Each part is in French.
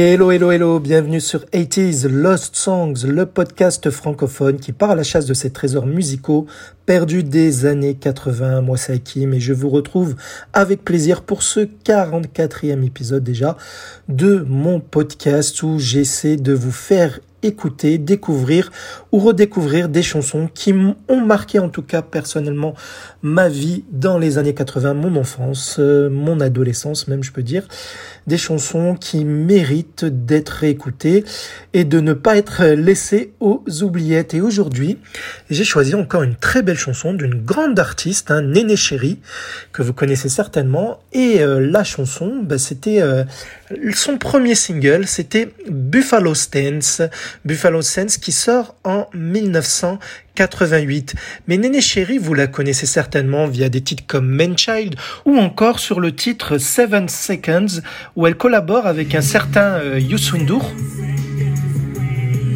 Hello, hello, hello, bienvenue sur 80s Lost Songs, le podcast francophone qui part à la chasse de ces trésors musicaux perdus des années 80. Moi, c'est Hakim et je vous retrouve avec plaisir pour ce 44e épisode déjà de mon podcast où j'essaie de vous faire écouter, découvrir ou redécouvrir des chansons qui ont marqué en tout cas personnellement ma vie dans les années 80, mon enfance, euh, mon adolescence même je peux dire, des chansons qui méritent d'être réécoutées et de ne pas être laissées aux oubliettes. Et aujourd'hui, j'ai choisi encore une très belle chanson d'une grande artiste, hein, Néné Chéri, que vous connaissez certainement. Et euh, la chanson, bah, c'était euh, son premier single, c'était Buffalo Stance. Buffalo Stance qui sort en 1988. Mais Néné Chéri, vous la connaissez certainement via des titres comme Manchild ou encore sur le titre Seven Seconds où elle collabore avec un certain euh, Ndour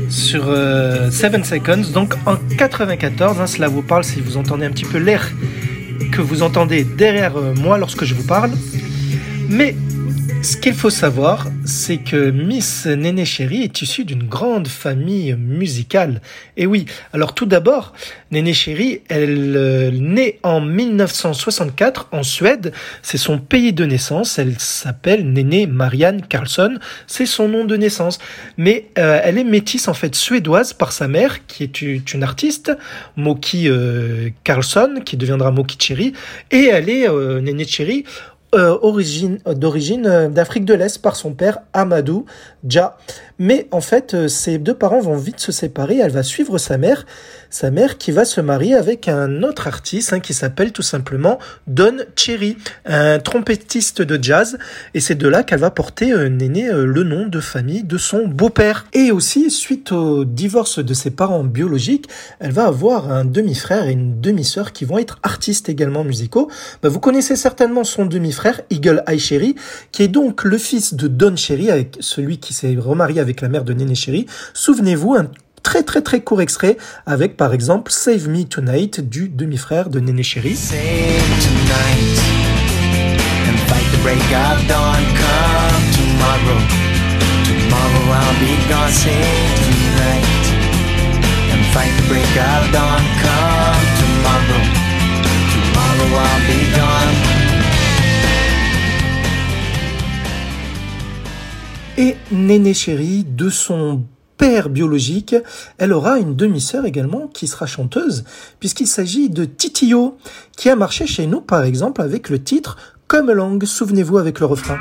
sur euh, Seven Seconds, donc en 94. Hein, cela vous parle si vous entendez un petit peu l'air que vous entendez derrière euh, moi lorsque je vous parle. Mais ce qu'il faut savoir, c'est que Miss Néné Chéri est issue d'une grande famille musicale. Et oui, alors tout d'abord, Néné Chéri, elle euh, naît en 1964 en Suède. C'est son pays de naissance. Elle s'appelle Néné Marianne Carlson. C'est son nom de naissance. Mais euh, elle est métisse en fait suédoise par sa mère, qui est une artiste, Moki euh, Carlson, qui deviendra Moki Chéri. Et elle est, Néné Chéri, euh, d'origine euh, d'Afrique de l'Est par son père Amadou Dja. Mais en fait, euh, ses deux parents vont vite se séparer. Elle va suivre sa mère, sa mère qui va se marier avec un autre artiste hein, qui s'appelle tout simplement Don Cherry, un trompettiste de jazz. Et c'est de là qu'elle va porter euh, Néné le nom de famille de son beau-père. Et aussi, suite au divorce de ses parents biologiques, elle va avoir un demi-frère et une demi-sœur qui vont être artistes également musicaux. Bah, vous connaissez certainement son demi-frère Eagle Eye Cherry, qui est donc le fils de Don Cherry, avec celui qui s'est remarié avec la mère de Néné Cherry. Souvenez-vous, un très très très court extrait avec par exemple Save Me Tonight du demi-frère de Néné Chéri. Et Néné Chéri, de son père biologique, elle aura une demi-sœur également qui sera chanteuse, puisqu'il s'agit de Titio, qui a marché chez nous par exemple avec le titre Comme langue, souvenez-vous avec le refrain.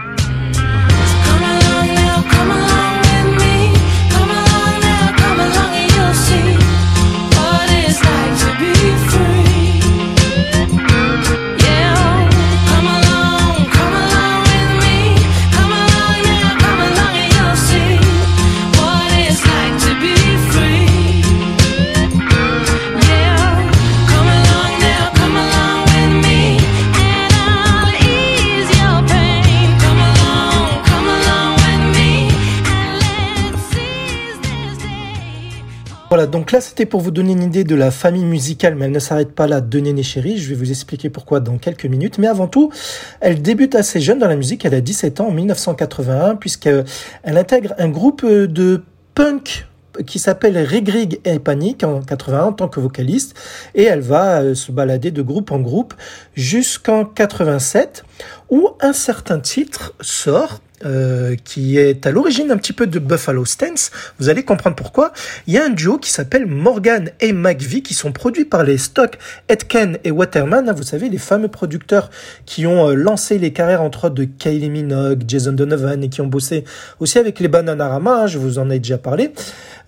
Là c'était pour vous donner une idée de la famille musicale, mais elle ne s'arrête pas là de Néné Chéri. Je vais vous expliquer pourquoi dans quelques minutes. Mais avant tout, elle débute assez jeune dans la musique. Elle a 17 ans en 1981, puisqu'elle intègre un groupe de punk qui s'appelle Regrig et Panic en 81 en tant que vocaliste et elle va euh, se balader de groupe en groupe jusqu'en 87 où un certain titre sort euh, qui est à l'origine un petit peu de Buffalo Stance. Vous allez comprendre pourquoi. Il y a un duo qui s'appelle Morgan et McVie qui sont produits par les Stock, Etken et Waterman. Hein, vous savez, les fameux producteurs qui ont euh, lancé les carrières entre autres de Kylie Minogue, Jason Donovan et qui ont bossé aussi avec les Bananarama. Hein, je vous en ai déjà parlé.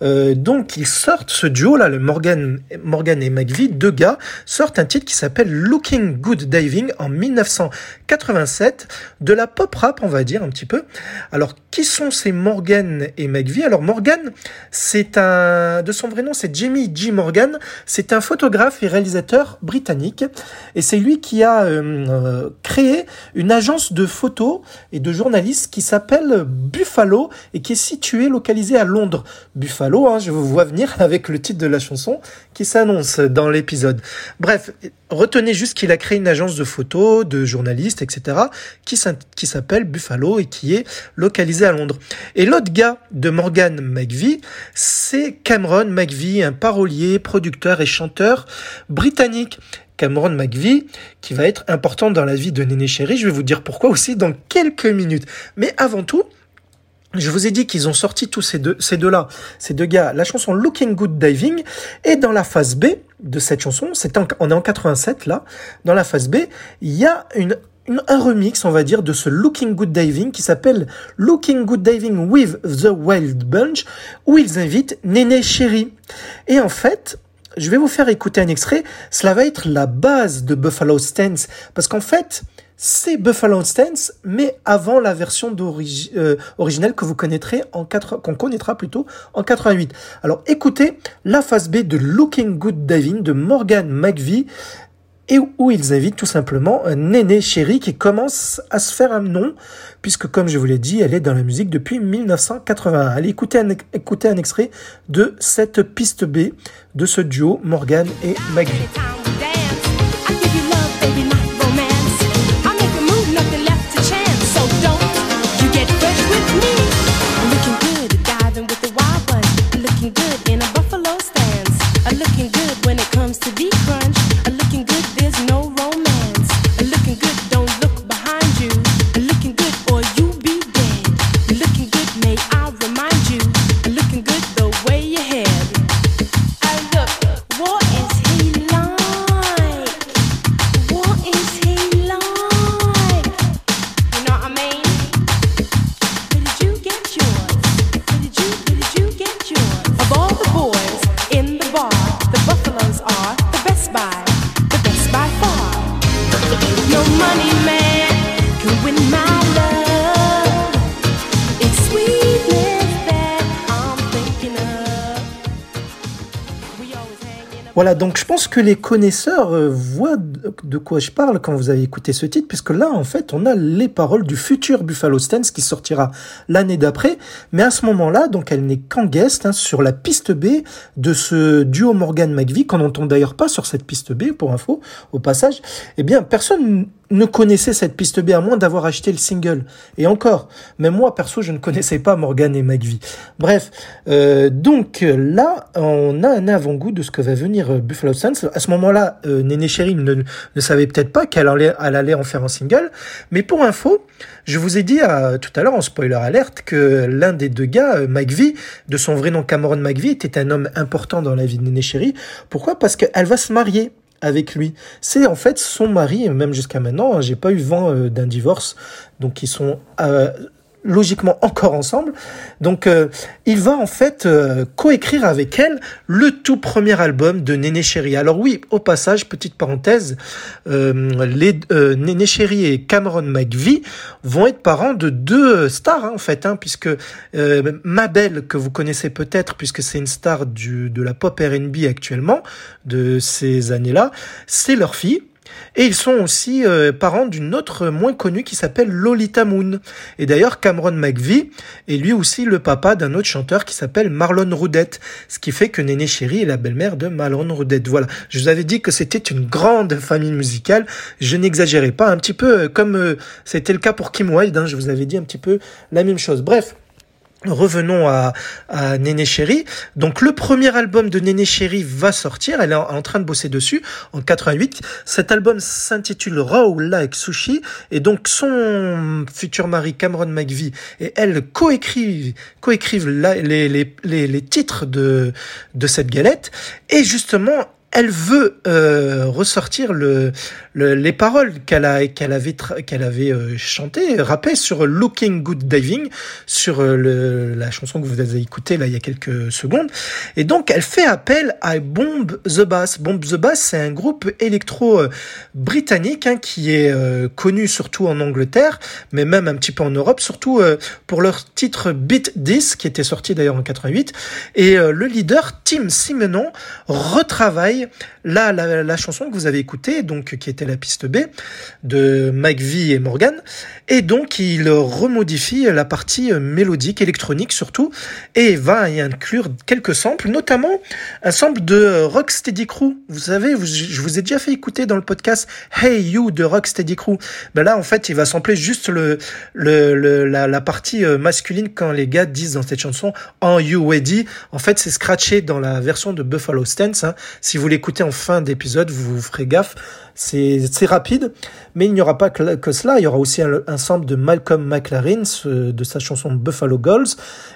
Euh, donc ils sortent ce duo là, le Morgan, Morgan et McVie, deux gars, sortent un titre qui s'appelle Looking Good Diving en 1987, de la pop rap on va dire un petit peu. Alors, qui sont ces Morgan et McVie? Alors, Morgan, c'est un, de son vrai nom, c'est Jamie G. Morgan. C'est un photographe et réalisateur britannique. Et c'est lui qui a euh, créé une agence de photos et de journalistes qui s'appelle Buffalo et qui est située, localisée à Londres. Buffalo, hein, je vous vois venir avec le titre de la chanson qui s'annonce dans l'épisode. Bref, retenez juste qu'il a créé une agence de photos, de journalistes, etc., qui s'appelle Buffalo et qui est localisé à Londres. Et l'autre gars de Morgan McVie, c'est Cameron McVie, un parolier, producteur et chanteur britannique. Cameron McVie, qui va être important dans la vie de Néné Chéri. Je vais vous dire pourquoi aussi dans quelques minutes. Mais avant tout, je vous ai dit qu'ils ont sorti tous ces deux, ces deux-là, ces deux gars, la chanson Looking Good Diving, et dans la phase B de cette chanson, c'est on est en 87 là, dans la phase B, il y a une, un remix, on va dire, de ce Looking Good Diving qui s'appelle Looking Good Diving with the Wild Bunch, où ils invitent Néné Chéri. Et en fait, je vais vous faire écouter un extrait. Cela va être la base de Buffalo Stance. Parce qu'en fait, c'est Buffalo Stance, mais avant la version euh, originelle que vous connaîtrez en 4, qu'on connaîtra plutôt en 88. Alors écoutez la phase B de Looking Good Diving de Morgan McVie et où ils invitent tout simplement un Néné Chéri qui commence à se faire un nom, puisque comme je vous l'ai dit, elle est dans la musique depuis 1981. Allez écouter un, écouter un extrait de cette piste B de ce duo Morgan et McVie. Voilà, donc je pense que les connaisseurs euh, voient de quoi je parle quand vous avez écouté ce titre, puisque là, en fait, on a les paroles du futur Buffalo Stance qui sortira l'année d'après. Mais à ce moment-là, donc elle n'est qu'en guest hein, sur la piste B de ce duo Morgan McVie, qu'on n'entend d'ailleurs pas sur cette piste B, pour info, au passage. Eh bien, personne ne connaissait cette piste B à moins d'avoir acheté le single. Et encore, même moi perso, je ne connaissais pas Morgan et McVie. Bref, euh, donc là, on a un avant-goût de ce que va venir euh, Buffalo Stance. À ce moment-là, euh, Néné Chéri ne, ne savait peut-être pas qu'elle allait, elle allait en faire un single. Mais pour info, je vous ai dit euh, tout à l'heure en spoiler alerte que l'un des deux gars, euh, McVie, de son vrai nom Cameron McVie, était un homme important dans la vie de Néné Chéri. Pourquoi? Parce qu'elle va se marier avec lui. C'est en fait son mari, même jusqu'à maintenant, hein, j'ai pas eu vent euh, d'un divorce, donc ils sont euh, logiquement encore ensemble. Donc euh, il va en fait euh, coécrire avec elle le tout premier album de Néné Chéri. Alors oui, au passage, petite parenthèse, euh, les Néné Chéri et Cameron McVie vont être parents de deux stars hein, en fait, hein, puisque Mabel que vous connaissez peut-être puisque c'est une star du, de la pop R&B actuellement de ces années-là, c'est leur fille et ils sont aussi euh, parents d'une autre moins connue qui s'appelle Lolita Moon. Et d'ailleurs, Cameron McVie est lui aussi le papa d'un autre chanteur qui s'appelle Marlon Roudette. Ce qui fait que Néné Chéri est la belle-mère de Marlon Roudette. Voilà. Je vous avais dit que c'était une grande famille musicale. Je n'exagérais pas. Un petit peu euh, comme euh, c'était le cas pour Kim Wilde. Hein. Je vous avais dit un petit peu la même chose. Bref. Revenons à, à Néné. Donc le premier album de Néné Chéri va sortir. Elle est en, train de bosser dessus en 88. Cet album s'intitule Raw Like Sushi et donc son futur mari Cameron McVie et elle coécrivent coécrivent les, les, les, les titres de de cette galette. Et justement, elle veut euh, ressortir le, les paroles qu'elle a qu'elle avait qu'elle avait euh, chanté, rappé sur Looking Good Diving, sur euh, le, la chanson que vous avez écoutée là il y a quelques secondes. Et donc elle fait appel à Bomb the Bass. Bomb the Bass, c'est un groupe électro britannique hein, qui est connu surtout en Angleterre, mais même un petit peu en Europe, surtout pour leur titre Beat This qui était sorti d'ailleurs en 88. Et le leader Tim Simenon retravaille là la, chanson que vous avez écoutée, donc qui était la piste B de V et Morgan, et donc il remodifie la partie mélodique, électronique surtout, et va y inclure quelques samples, notamment un sample de Rocksteady Crew. Vous savez, je vous ai déjà fait écouter dans le podcast Hey You de Rocksteady Crew. Ben là, en fait, il va sampler juste la, partie euh, masculine quand les gars disent dans cette chanson Are You Ready? En fait, c'est scratché dans la version de Buffalo Stance. Hein. Si vous l'écoutez en fin d'épisode, vous, vous ferez gaffe. C'est rapide, mais il n'y aura pas que, cela. Il y aura aussi un, sample de Malcolm McLaren, de sa chanson Buffalo Girls,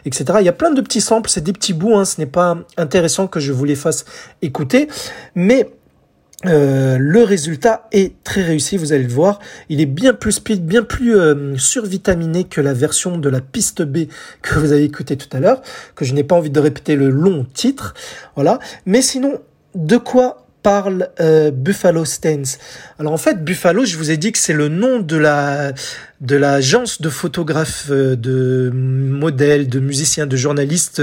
etc. Il y a plein de petits samples, c'est des petits bouts. Hein. Ce n'est pas intéressant que je vous les fasse écouter, mais euh, le résultat est très réussi, vous allez le voir. Il est bien plus speed, bien plus euh, survitaminé que la version de la piste B que vous avez écouté tout à l'heure, que je n'ai pas envie de répéter le long titre. Voilà. Mais sinon, de quoi parle euh, Buffalo Stance Alors en fait, Buffalo, je vous ai dit que c'est le nom de la de l'agence de photographes, de modèles, de musiciens, de journalistes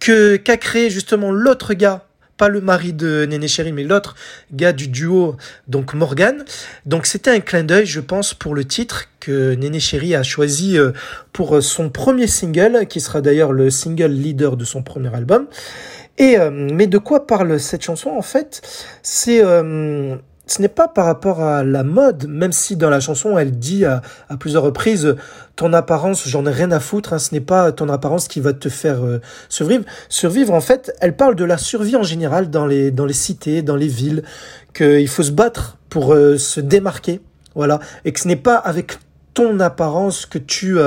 que qu'a créé justement l'autre gars pas le mari de Néné Chéri, mais l'autre gars du duo, donc Morgan. Donc c'était un clin d'œil, je pense, pour le titre que Néné Chéri a choisi euh, pour son premier single, qui sera d'ailleurs le single leader de son premier album. Euh, mais de quoi parle cette chanson en fait? C'est euh, ce n'est pas par rapport à la mode, même si dans la chanson elle dit à, plusieurs reprises ton apparence, j'en ai rien à foutre, hein, ce n'est pas ton apparence qui va te faire euh, survivre. Survivre, en fait, elle parle de la survie en général dans les, dans les cités, dans les villes, qu'il faut se battre pour se démarquer, voilà, et que ce n'est pas avec ton apparence que tu,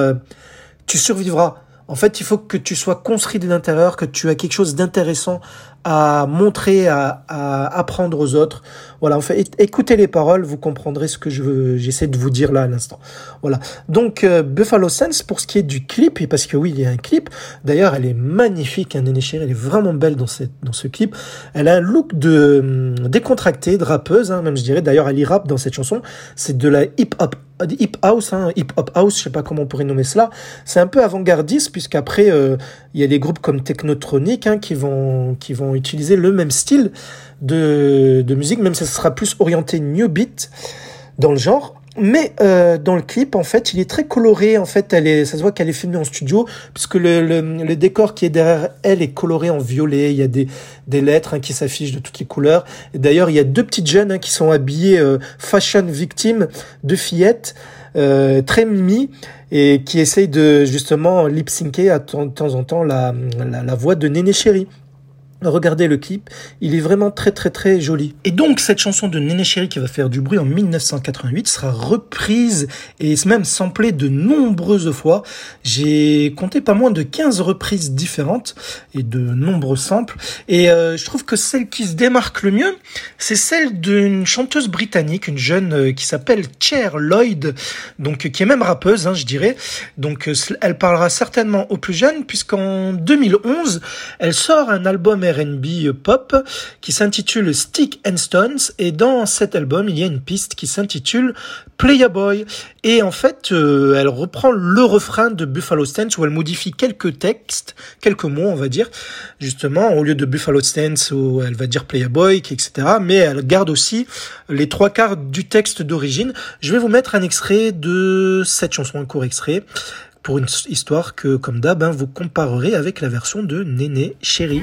tu survivras. En fait, il faut que tu sois construit de l'intérieur, que tu as quelque chose d'intéressant à montrer, à, à, apprendre aux autres. Voilà, en fait, écoutez les paroles, vous comprendrez ce que je j'essaie de vous dire là à l'instant. Voilà. Donc euh, Buffalo Sense pour ce qui est du clip, et parce que oui, il y a un clip. D'ailleurs, elle est magnifique, hein, Néné elle est vraiment belle dans cette dans ce clip. Elle a un look de hum, décontractée, de rappeuse, hein, même je dirais. D'ailleurs, elle y rappe dans cette chanson. C'est de la hip hop hip house, hein, hip hop house, je sais pas comment on pourrait nommer cela. C'est un peu avant-gardiste puisqu'après euh, il y a des groupes comme Technotronic hein, qui vont qui vont utiliser le même style de, de musique, même si ça sera plus orienté new beat dans le genre. Mais euh, dans le clip, en fait, il est très coloré. En fait, elle est, ça se voit qu'elle est filmée en studio, puisque le, le, le, décor qui est derrière elle est coloré en violet. Il y a des, des lettres hein, qui s'affichent de toutes les couleurs. D'ailleurs, il y a deux petites jeunes hein, qui sont habillées euh, fashion victimes de fillettes, euh, très mimi, et qui essayent de justement lip syncer à de temps en temps la, la, la voix de Néné Chéri. Regardez le clip, il est vraiment très très très joli. Et donc cette chanson de Néné Chéri qui va faire du bruit en 1988 sera reprise et même samplée de nombreuses fois. J'ai compté pas moins de 15 reprises différentes et de nombreux samples. Et euh, je trouve que celle qui se démarque le mieux, c'est celle d'une chanteuse britannique, une jeune euh, qui s'appelle Cher Lloyd, donc qui est même rappeuse, hein, je dirais. Donc euh, elle parlera certainement aux plus jeunes puisqu'en 2011, elle sort un album R&B pop qui s'intitule Stick and Stones et dans cet album il y a une piste qui s'intitule Play a Boy et en fait euh, elle reprend le refrain de Buffalo Stance où elle modifie quelques textes, quelques mots on va dire justement au lieu de Buffalo Stance où elle va dire Play a Boy etc mais elle garde aussi les trois quarts du texte d'origine. Je vais vous mettre un extrait de cette chanson, un court extrait pour une histoire que, comme d'hab, hein, vous comparerez avec la version de Néné Chéri.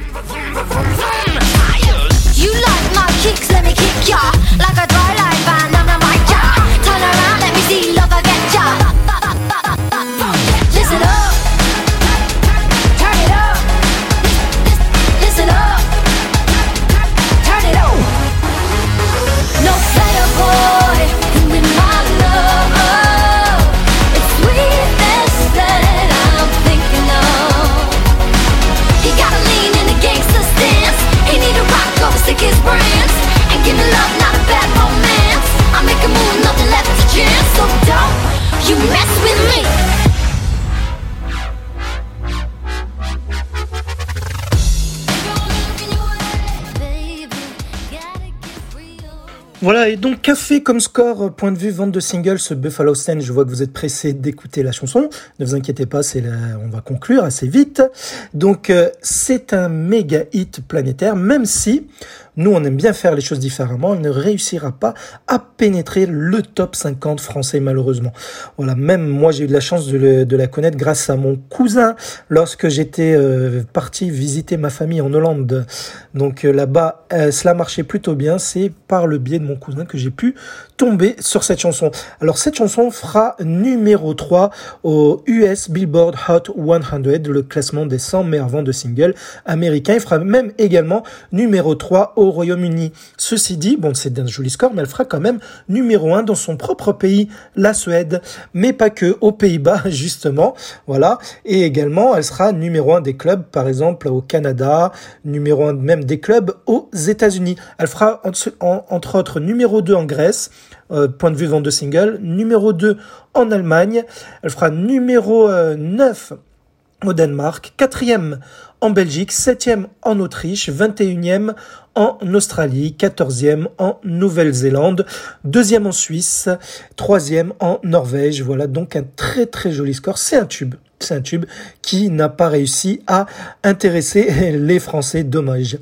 You like my kicks, let me kick ya. Like a donc café comme score, euh, point de vue vente de singles, ce Buffalo Stand, je vois que vous êtes pressé d'écouter la chanson. Ne vous inquiétez pas, c'est on va conclure assez vite. Donc euh, c'est un méga hit planétaire, même si nous on aime bien faire les choses différemment, il ne réussira pas à pénétrer le top 50 français malheureusement. Voilà, même moi j'ai eu de la chance de, la connaître grâce à mon cousin lorsque j'étais euh, parti visiter ma famille en Hollande. Donc euh, là-bas, euh, cela marchait plutôt bien. C'est par le biais de mon cousin que j'ai pu tomber sur cette chanson. Alors cette chanson fera numéro 3 au US Billboard Hot 100, le classement des 100 meilleurs ventes de singles américains. Il fera même également numéro 3 au Royaume-Uni. Ceci dit, bon c'est un joli score, mais elle fera quand même numéro 1 dans son propre pays, la Suède, mais pas que, aux Pays-Bas justement. Voilà. Et également, elle sera numéro 1 des clubs, par exemple au Canada, numéro 1 même des clubs aux États-Unis. Elle fera entre autres numéro 2 en Grèce, euh, point de vue vente de single, numéro 2 en Allemagne, elle fera numéro 9 euh, au Danemark, quatrième en Belgique, septième en Autriche, 21e en Australie, 14e en Nouvelle-Zélande, deuxième en Suisse, troisième en Norvège. Voilà donc un très très joli score. C'est un tube c'est un tube qui n'a pas réussi à intéresser les Français, dommage.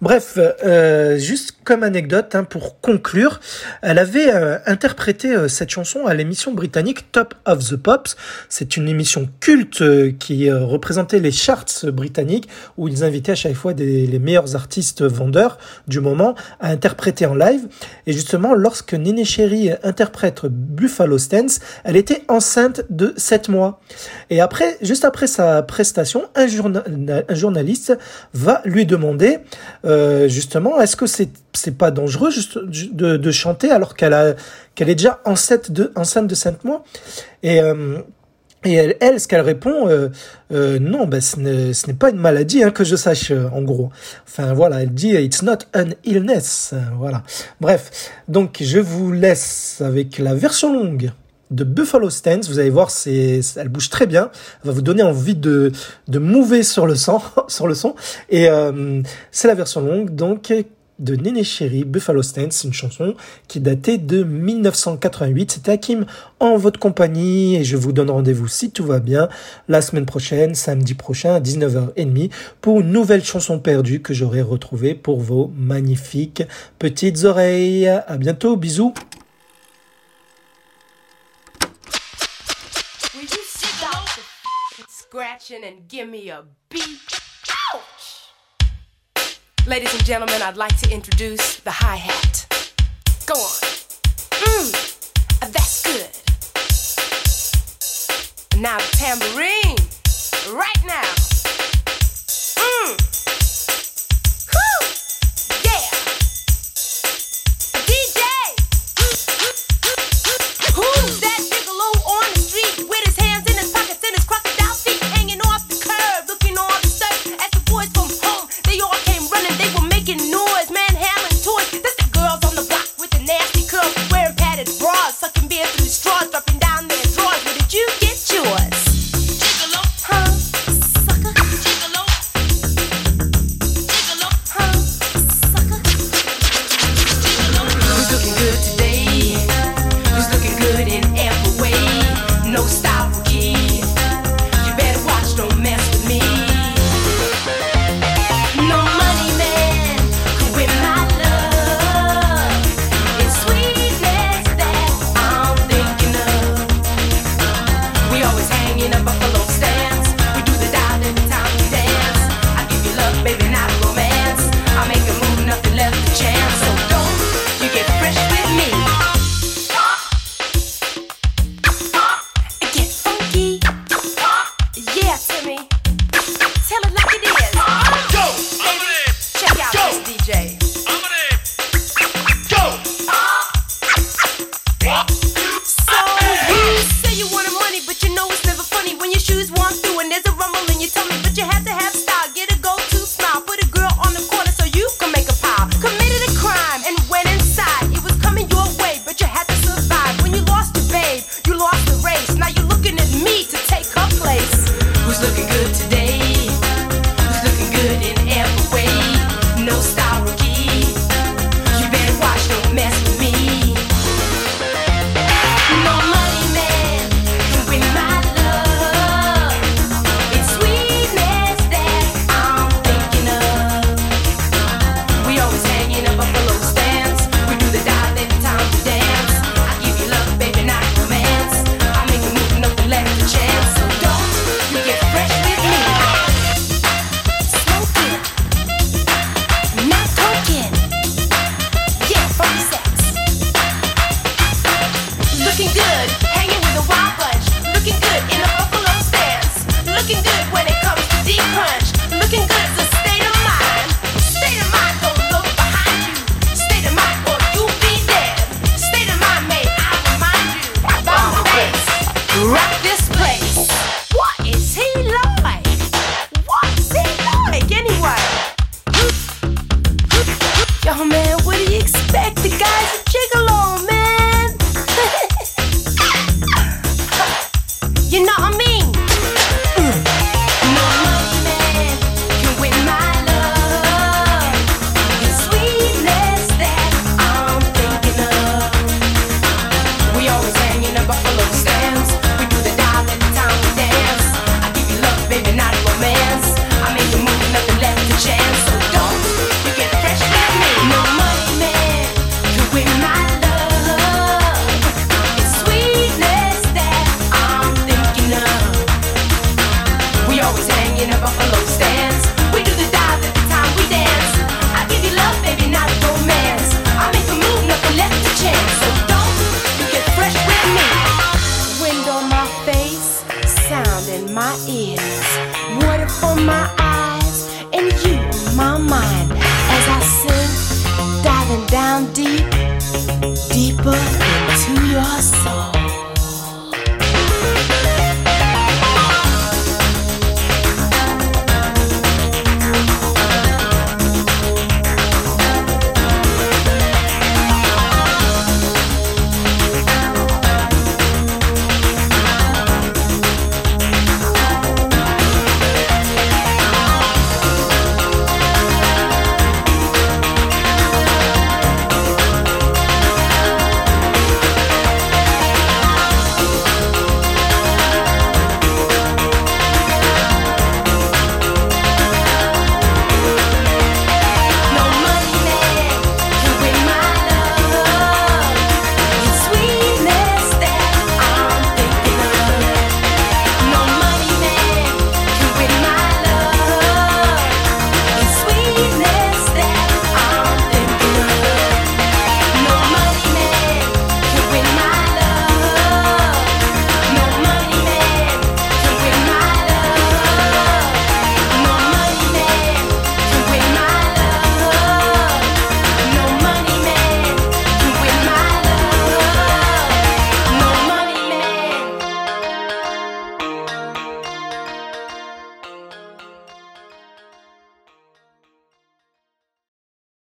Bref, euh, juste comme anecdote, hein, pour conclure, elle avait euh, interprété euh, cette chanson à l'émission britannique Top of the Pops. C'est une émission culte qui représentait les charts britanniques, où ils invitaient à chaque fois des, les meilleurs artistes vendeurs du moment à interpréter en live. Et justement, lorsque Néné Chéri interprète Buffalo Stance, elle était enceinte de 7 mois. Et après, juste après sa prestation, un, journaliste va lui demander euh, justement, est-ce que c'est c'est pas dangereux de, chanter alors qu'elle a qu'elle est déjà enceinte de enceinte de 5 mois et euh, et elle, elle, ce qu'elle répond, euh, non, ben, ce n'est pas une maladie, hein, que je sache, en gros. Enfin, voilà, elle dit, it's not an illness. Voilà. Bref, donc je vous laisse avec la version longue de Buffalo Stance. Vous allez voir, c'est, elle bouge très bien. Elle va vous donner envie de, de mouver sur le son, sur le son. Et euh, c'est la version longue, donc de Néné Chéri, Buffalo Stance, une chanson qui datait de 1988. C'était Hakim en votre compagnie et je vous donne rendez-vous si tout va bien la semaine prochaine, samedi prochain à 19h30 pour une nouvelle chanson perdue que j'aurai retrouvée pour vos magnifiques petites oreilles. À bientôt, bisous. And give me a beat. Ouch! Ladies and gentlemen, I'd like to introduce the hi hat. Go on. Mmm, that's good. Now the tambourine, right now. in a Looking good, hanging with a wild bunch. Looking good in a buckle up stance. Looking good.